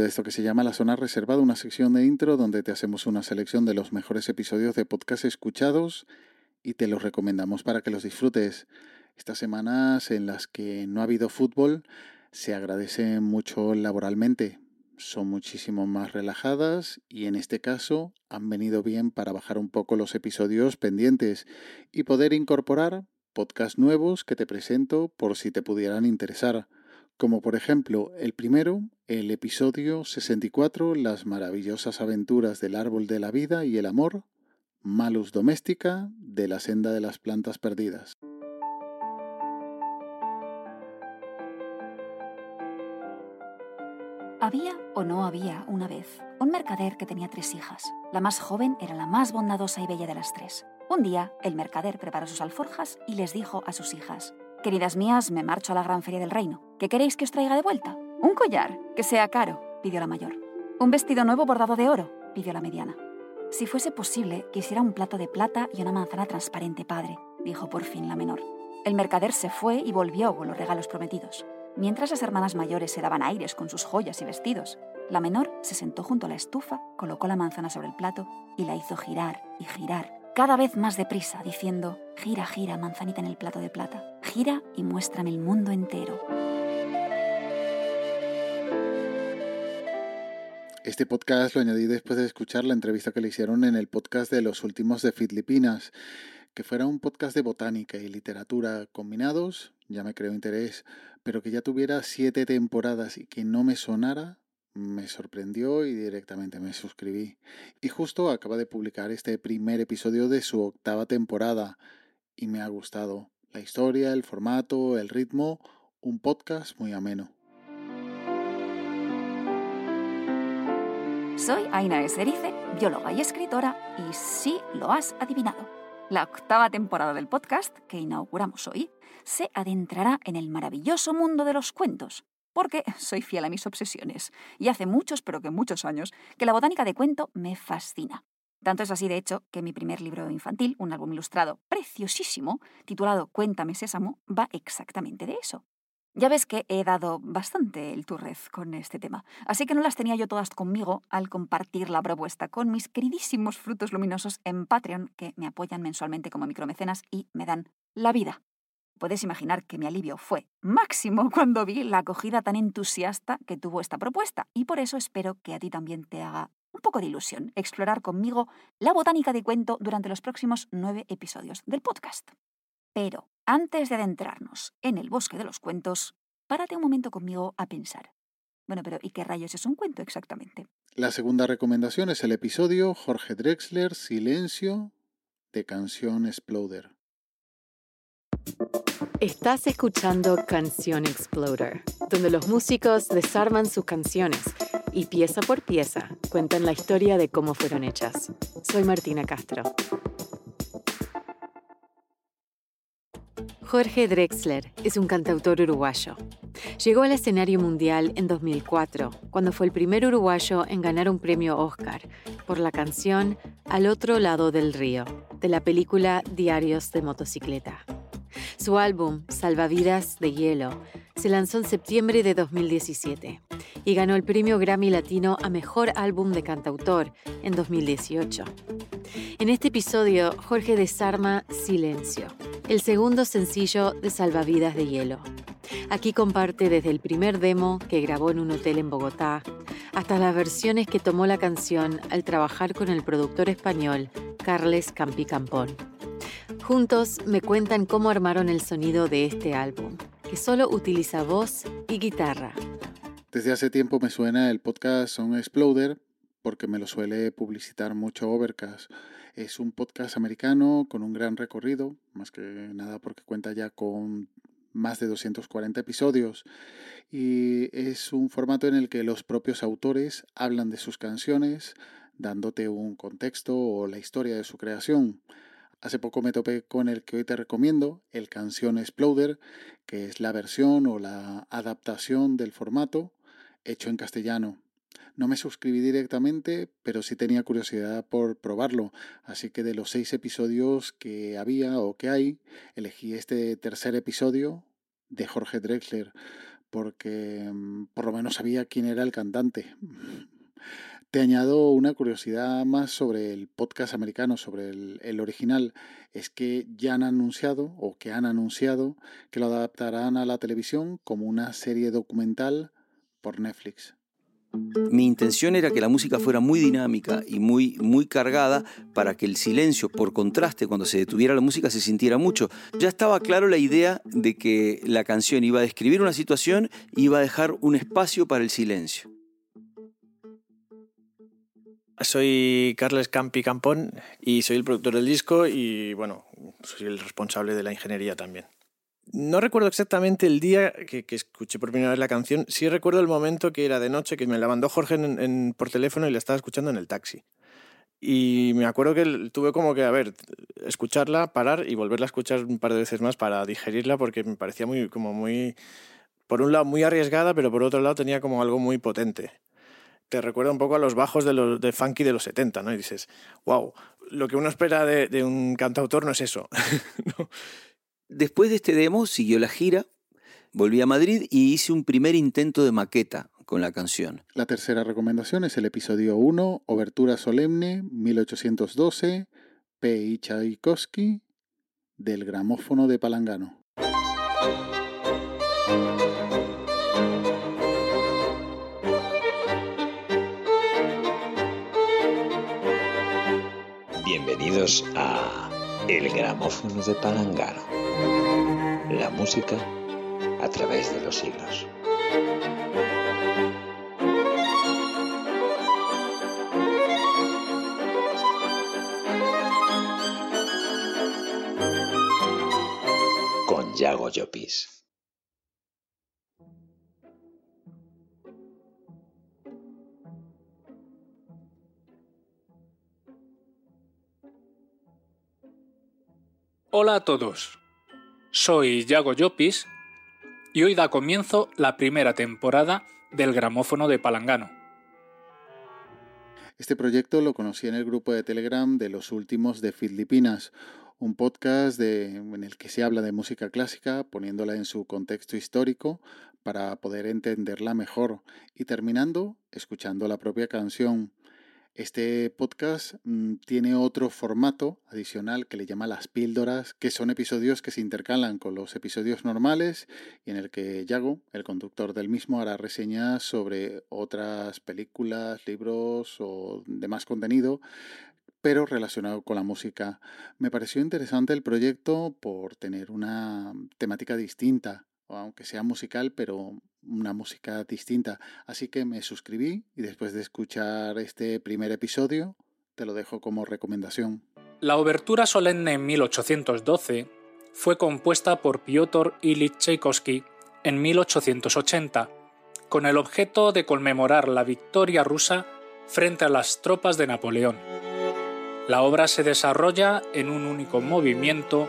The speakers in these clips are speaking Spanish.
Bienvenido esto que se llama La Zona Reservada, una sección de intro donde te hacemos una selección de los mejores episodios de podcast escuchados y te los recomendamos para que los disfrutes. Estas semanas en las que no ha habido fútbol se agradecen mucho laboralmente, son muchísimo más relajadas y en este caso han venido bien para bajar un poco los episodios pendientes y poder incorporar podcasts nuevos que te presento por si te pudieran interesar como por ejemplo el primero, el episodio 64, Las maravillosas aventuras del árbol de la vida y el amor, Malus doméstica, de la senda de las plantas perdidas. Había o no había una vez un mercader que tenía tres hijas. La más joven era la más bondadosa y bella de las tres. Un día, el mercader preparó sus alforjas y les dijo a sus hijas, Queridas mías, me marcho a la gran feria del reino. ¿Qué queréis que os traiga de vuelta? Un collar, que sea caro, pidió la mayor. Un vestido nuevo bordado de oro, pidió la mediana. Si fuese posible, quisiera un plato de plata y una manzana transparente, padre, dijo por fin la menor. El mercader se fue y volvió con los regalos prometidos. Mientras las hermanas mayores se daban aires con sus joyas y vestidos, la menor se sentó junto a la estufa, colocó la manzana sobre el plato y la hizo girar y girar cada vez más deprisa, diciendo, gira, gira, manzanita en el plato de plata, gira y muéstrame el mundo entero. Este podcast lo añadí después de escuchar la entrevista que le hicieron en el podcast de los últimos de Filipinas, que fuera un podcast de botánica y literatura combinados, ya me creo interés, pero que ya tuviera siete temporadas y que no me sonara, me sorprendió y directamente me suscribí. Y justo acaba de publicar este primer episodio de su octava temporada y me ha gustado. La historia, el formato, el ritmo, un podcast muy ameno. Soy Aina Eserice, bióloga y escritora, y sí lo has adivinado. La octava temporada del podcast, que inauguramos hoy, se adentrará en el maravilloso mundo de los cuentos, porque soy fiel a mis obsesiones y hace muchos, pero que muchos años, que la botánica de cuento me fascina. Tanto es así, de hecho, que mi primer libro infantil, un álbum ilustrado preciosísimo, titulado Cuéntame Sésamo, va exactamente de eso. Ya ves que he dado bastante el turrez con este tema, así que no las tenía yo todas conmigo al compartir la propuesta con mis queridísimos frutos luminosos en Patreon, que me apoyan mensualmente como micromecenas y me dan la vida. Puedes imaginar que mi alivio fue máximo cuando vi la acogida tan entusiasta que tuvo esta propuesta y por eso espero que a ti también te haga un poco de ilusión explorar conmigo la botánica de cuento durante los próximos nueve episodios del podcast. Pero antes de adentrarnos en el bosque de los cuentos, párate un momento conmigo a pensar. Bueno, pero ¿y qué rayos es un cuento exactamente? La segunda recomendación es el episodio Jorge Drexler, Silencio, de Canción Exploder. Estás escuchando Canción Exploder, donde los músicos desarman sus canciones y pieza por pieza cuentan la historia de cómo fueron hechas. Soy Martina Castro. Jorge Drexler es un cantautor uruguayo. Llegó al escenario mundial en 2004, cuando fue el primer uruguayo en ganar un premio Oscar por la canción Al otro lado del río, de la película Diarios de motocicleta. Su álbum, Salvavidas de Hielo, se lanzó en septiembre de 2017 y ganó el premio Grammy Latino a Mejor Álbum de Cantautor en 2018. En este episodio, Jorge desarma Silencio, el segundo sencillo de Salvavidas de Hielo. Aquí comparte desde el primer demo que grabó en un hotel en Bogotá hasta las versiones que tomó la canción al trabajar con el productor español Carles Campi Campón. Juntos me cuentan cómo armaron el sonido de este álbum, que solo utiliza voz y guitarra. Desde hace tiempo me suena el podcast Son Exploder porque me lo suele publicitar mucho Overcast. Es un podcast americano con un gran recorrido, más que nada porque cuenta ya con más de 240 episodios y es un formato en el que los propios autores hablan de sus canciones, dándote un contexto o la historia de su creación. Hace poco me topé con el que hoy te recomiendo, el Canción Exploder, que es la versión o la adaptación del formato hecho en castellano. No me suscribí directamente, pero sí tenía curiosidad por probarlo, así que de los seis episodios que había o que hay, elegí este tercer episodio de Jorge Drexler, porque mm, por lo menos sabía quién era el cantante. Te añado una curiosidad más sobre el podcast americano, sobre el, original. Es que ya han anunciado, o que han anunciado, que lo adaptarán a la televisión como una serie documental por Netflix. Mi intención era que la música fuera muy dinámica y muy, muy cargada para que el silencio, por contraste, cuando se detuviera la música, se sintiera mucho. Ya estaba claro la idea de que la canción iba a describir una situación y iba a dejar un espacio para el silencio. Soy Carles Campi Campón y soy el productor del disco y bueno, soy el responsable de la ingeniería también. No recuerdo exactamente el día que, escuché por primera vez la canción, sí recuerdo el momento que era de noche, que me la mandó Jorge por teléfono y la estaba escuchando en el taxi. Y me acuerdo que tuve como que, a ver, escucharla, parar y volverla a escuchar un par de veces más para digerirla porque me parecía muy, como muy, por un lado muy arriesgada, pero por otro lado tenía como algo muy potente te recuerda un poco a los bajos de, los, de funky de los 70, ¿no? Y dices, wow, lo que uno espera de, un cantautor no es eso. Después de este demo siguió la gira, volví a Madrid y hice un primer intento de maqueta con la canción. La tercera recomendación es el episodio 1, Obertura Solemne, 1812, P. Tchaikovsky, del gramófono de Palangano. Bienvenidos a El gramófono de Palangano. La música a través de los siglos. Con Yago Llopis. Hola a todos, soy Yago Llopis y hoy da comienzo la primera temporada del gramófono de Palangano. Este proyecto lo conocí en el grupo de Telegram de los últimos de Filipinas, un podcast en el que se habla de música clásica poniéndola en su contexto histórico para poder entenderla mejor y terminando escuchando la propia canción. Este podcast mm, tiene otro formato adicional que le llama las píldoras, que son episodios que se intercalan con los episodios normales y en el que Yago, el conductor del mismo, hará reseñas sobre otras películas, libros o demás contenido pero relacionado con la música. Me pareció interesante el proyecto por tener una temática distinta aunque sea musical, pero una música distinta. Así que me suscribí y después de escuchar este primer episodio, te lo dejo como recomendación. La obertura solemne en 1812 fue compuesta por Piotr Ilyich Tchaikovsky en 1880 con el objeto de conmemorar la victoria rusa frente a las tropas de Napoleón. La obra se desarrolla en un único movimiento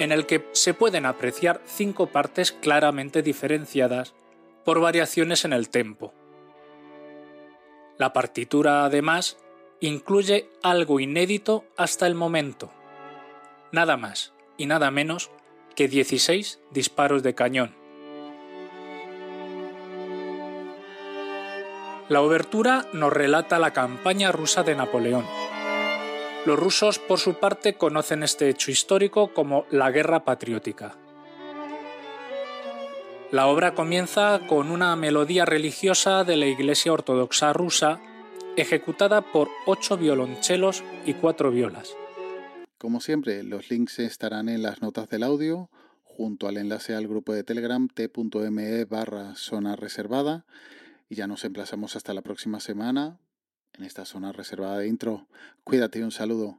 en el que se pueden apreciar cinco partes claramente diferenciadas por variaciones en el tempo. La partitura, además, incluye algo inédito hasta el momento. Nada más y nada menos que 16 disparos de cañón. La obertura nos relata la campaña rusa de Napoleón. Los rusos, por su parte, conocen este hecho histórico como la Guerra Patriótica. La obra comienza con una melodía religiosa de la Iglesia Ortodoxa rusa, ejecutada por ocho violonchelos y cuatro violas. Como siempre, los links estarán en las notas del audio, junto al enlace al grupo de Telegram t.me barra zona reservada, y ya nos emplazamos hasta la próxima semana en esta zona reservada de intro. Cuídate y un saludo.